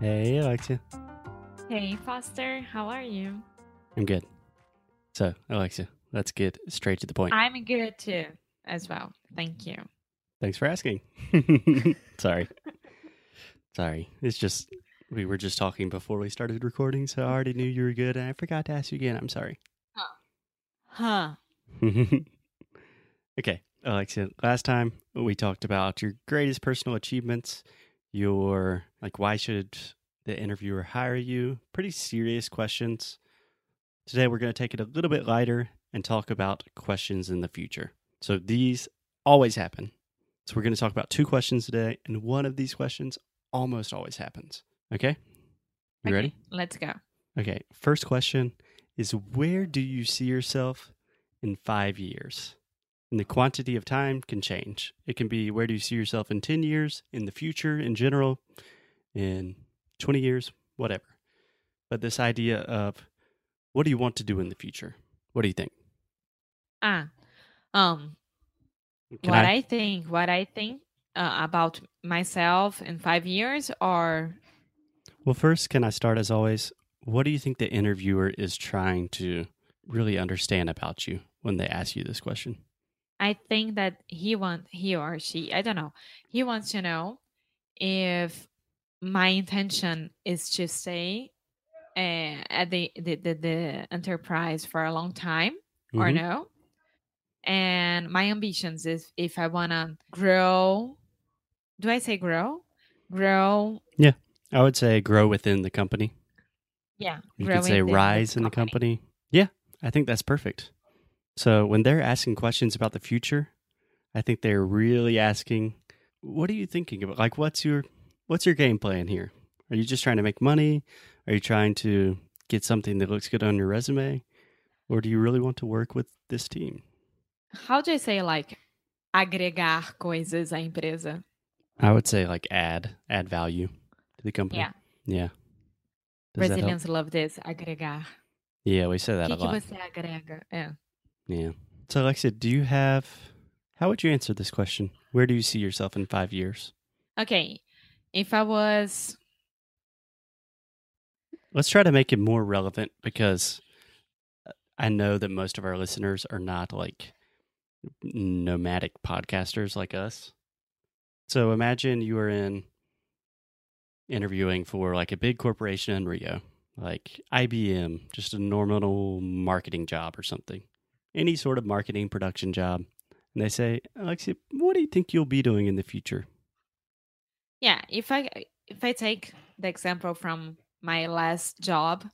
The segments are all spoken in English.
Hey, Alexia. Hey, Foster, how are you? I'm good. So, Alexia, let's get straight to the point. I'm good too, as well. Thank you. Thanks for asking. Sorry. Sorry. It's just, we were just talking before we started recording, so I already knew you were good, and I forgot to ask you again. I'm sorry. Huh. Huh. okay, Alexia, last time we talked about your greatest personal achievements, your, like, why should the interviewer hire you? Pretty serious questions. Today, we're going to take it a little bit lighter and talk about questions in the future. So, these always happen. So, we're going to talk about two questions today, and one of these questions almost always happens. Okay? You Okay, ready? Let's go. Okay, first question is where do you see yourself in five years? And the quantity of time can change. It can be where do you see yourself in 10 years, in the future, in general, in 20 years, whatever. But this idea of what do you want to do in the future? What do you think? Ah, um, Can what I, think, what I think uh, about myself in five years, or well, first, can I start as always? What do you think the interviewer is trying to really understand about you when they ask you this question? I think that he want he or she, I don't know, he wants to know if my intention is to stay uh, at the, the, the the enterprise for a long time or Mhm. no. And my ambitions is if I wanna grow. Do I say grow? Grow. Yeah, I would say grow within the company. Yeah. You grow could say rise in the company. Yeah, I think that's perfect. So when they're asking questions about the future, I think they're really asking, "What are you thinking about? Like, what's your what's your game plan here? Are you just trying to make money? Are you trying to get something that looks good on your resume, or do you really want to work with this team?" How do I say like agregar coisas à empresa? I would say like add add value to the company. Yeah. yeah. Does? Brazilians love this, agregar. Yeah, we say that que, a que lot. você agrega? É. Yeah. So, Alexia, do you have? How would you answer this question? Where do you see yourself in five years? Okay. If I was Let's try to make it more relevant because uh, I know that most of our listeners are not like nomadic podcasters like us. So imagine you are in interviewing for like a big corporation in Rio, like IBM, just a normal marketing job or something, any sort of marketing production job. And they say, Alexia, what do you think you'll be doing in the future? Yeah, if I if I take the example from my last job,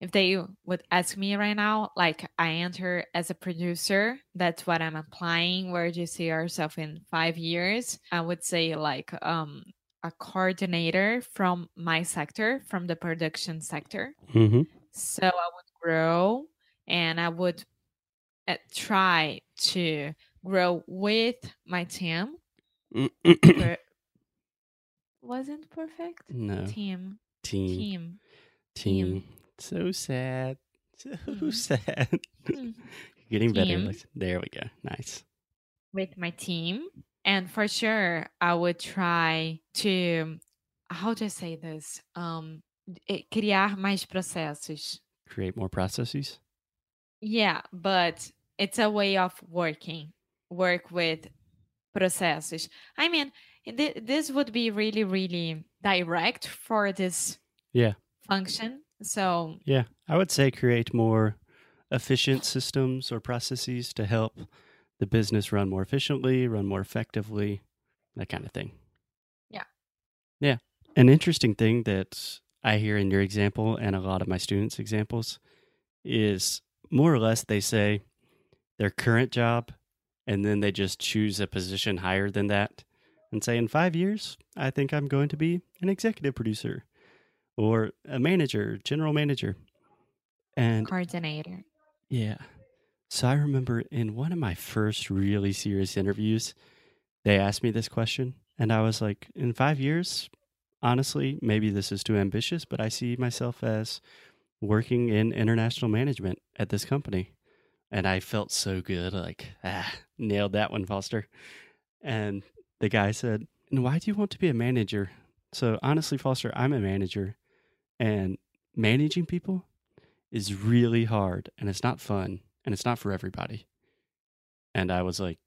if they would ask me right now, like I enter as a producer, that's what I'm applying. Where do you see yourself in five years? I would say like um a coordinator from my sector, from the production sector. Mm-hmm. So I would grow and I would uh, try to grow with my team. Wasn't perfect. no. Team, Team. team. Team. So sad. So Mhm. sad. Mm. Getting better. Team. Lex. There we go. Nice. with my team. And for sure, I would try to, how do I say this? Um, eh, criar mais processos. Create more processes. Yeah, but it's a way of working, work with processes. I mean, thi- this would be really, really direct for this Yeah. function. So, Yeah. I would say create more efficient systems or processes to help the business run more efficiently, run more effectively, that kind of thing. Yeah. Yeah. An interesting thing that I hear in your example and a lot of my students' examples is more or less they say their current job and then they just choose a position higher than that and say, in five years, I think I'm going to be an executive producer or a manager, general manager. And Coordinator. yeah. So I remember in one of my first really serious interviews, they asked me this question. And I was like, in five years, honestly, maybe this is too ambitious, but I see myself as working in international management at this company. And I felt so good, like, ah, nailed that one, Foster. And the guy said, and why do you want to be a manager? So honestly, Foster, I'm a manager, and managing people is really hard, and it's not fun, and it's not for everybody. And I was like,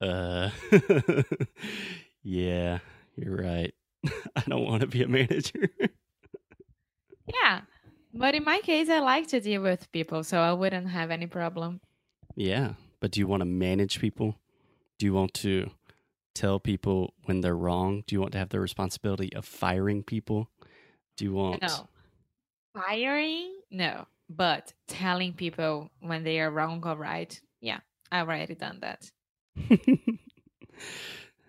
uh, yeah, you're right. I don't want to be a manager. Yeah. But in my case, I like to deal with people, so I wouldn't have any problem. yeah, but do you want to manage people? Do you want to tell people when they're wrong? Do you want to have the responsibility of firing people? Do you want No. Firing? No. But telling people when they are wrong or right? Yeah. I've already done that.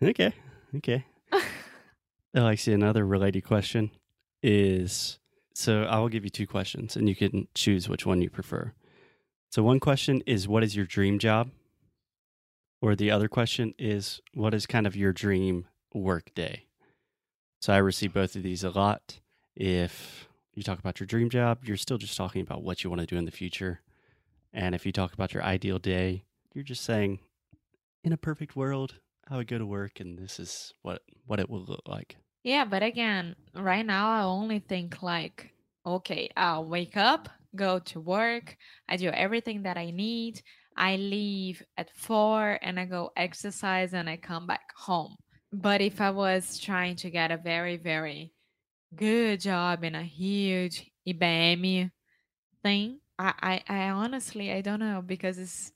okay, okay. Alexia, another related question is so I will give you two questions and you can choose which one you prefer. So, one question is what is your dream job? Or the other question is what is kind of your dream work day? So, I receive both of these a lot. If you talk about your dream job, you're still just talking about what you want to do in the future. And if you talk about your ideal day, you're just saying, in a perfect world, I would go to work and this is what what it will look like. Yeah, but again, right now I only think like, okay, I'll wake up, go to work, I do everything that I need, I leave at four and I go exercise and I come back home. But if I was trying to get a very, very good job in a huge IBM thing, I, I, I honestly I don't know because it's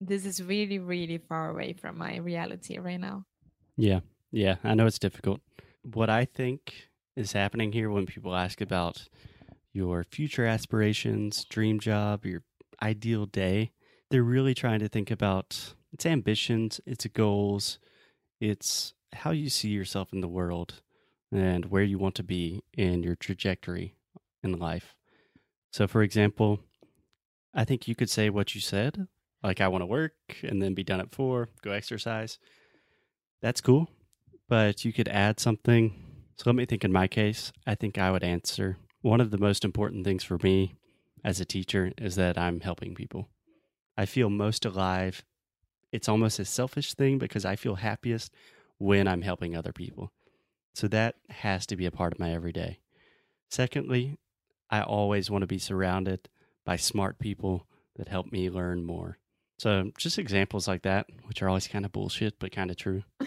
this is really, really far away from my reality right now. Yeah. Yeah, I know it's difficult. What I think is happening here when people ask about your future aspirations, dream job, your ideal day, they're really trying to think about its ambitions, its goals, it's how you see yourself in the world and where you want to be in your trajectory in life. So, for example, I think you could say what you said, like, I want to work and then be done at four, go exercise. That's cool. But you could add something. So, let me think in my case, I think I would answer one of the most important things for me as a teacher is that I'm helping people. I feel most alive. It's almost a selfish thing because I feel happiest when I'm helping other people. So that has to be a part of my everyday. Secondly, I always want to be surrounded by smart people that help me learn more. So just examples like that, which are always kind of bullshit, but kind of true.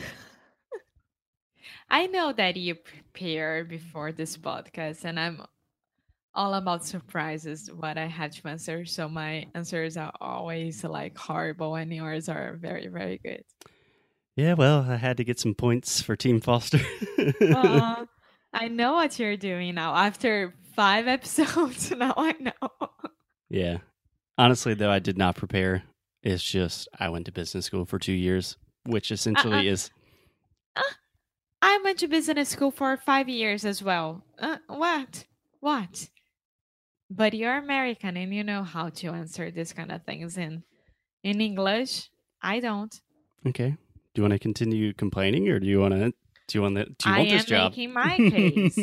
I know that you prepare before this podcast, and I'm all about surprises. What I had to answer, so my answers are always like horrible, and yours are very, very good. Yeah, well, I had to get some points for Team Foster. Uh, I know what you're doing now. After five episodes, now I know. yeah. Honestly, though, I did not prepare. It's just I went to business school for two years, which essentially is I went to business school for five years as well. Uh, what? What? But you're American and you know how to answer these kind of things in in English. I don't. okay. Do you want to continue complaining, or do you want to? Do you want that? Do you I want am this job? making my case.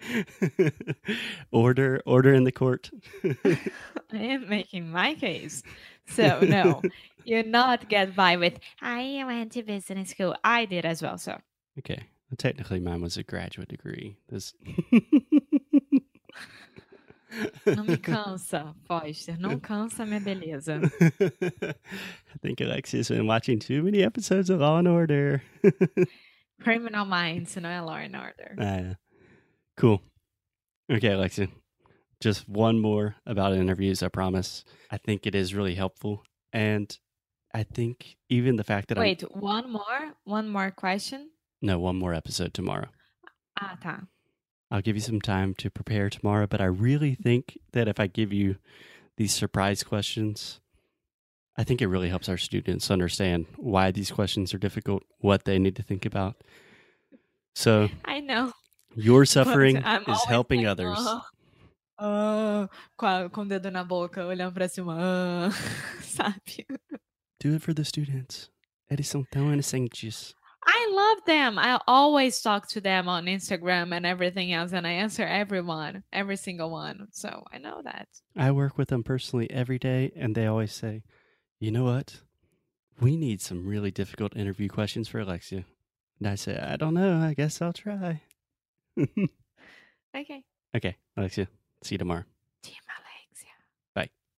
order, order in the court. I am making my case. So no, you not get by with I went to business school. I did as well. So okay. Well, technically, mine was a graduate degree. This. Não me cansa, Foster. Não cansa minha beleza. I think Alexia's been watching too many episodes of Law and Order. Criminal Minds, não é Law and Order. Ah, cool. Okay, Alexia. Just one more about interviews, I promise. I think it is really helpful. And I think even the fact that I Wait, one more? One more question? No, one more episode tomorrow. Ah, tá. I'll give you some time to prepare tomorrow, but I really think that if I give you these surprise questions, I think it really helps our students understand why these questions are difficult, what they need to think about. So I know. your suffering is helping like, others. "Ah, ah", com, o dedo na boca, olhando pra cima, ah", sabe? Do it for the students. Eles são tão inocentes. I love them. I always talk to them on Instagram and everything else, and I answer everyone, every single one. So I know that. I work with them personally every day, and they always say, you know what? We need some really difficult interview questions for Alexia. And I say, I don't know. I guess I'll try. Okay. okay, Alexia, see you tomorrow.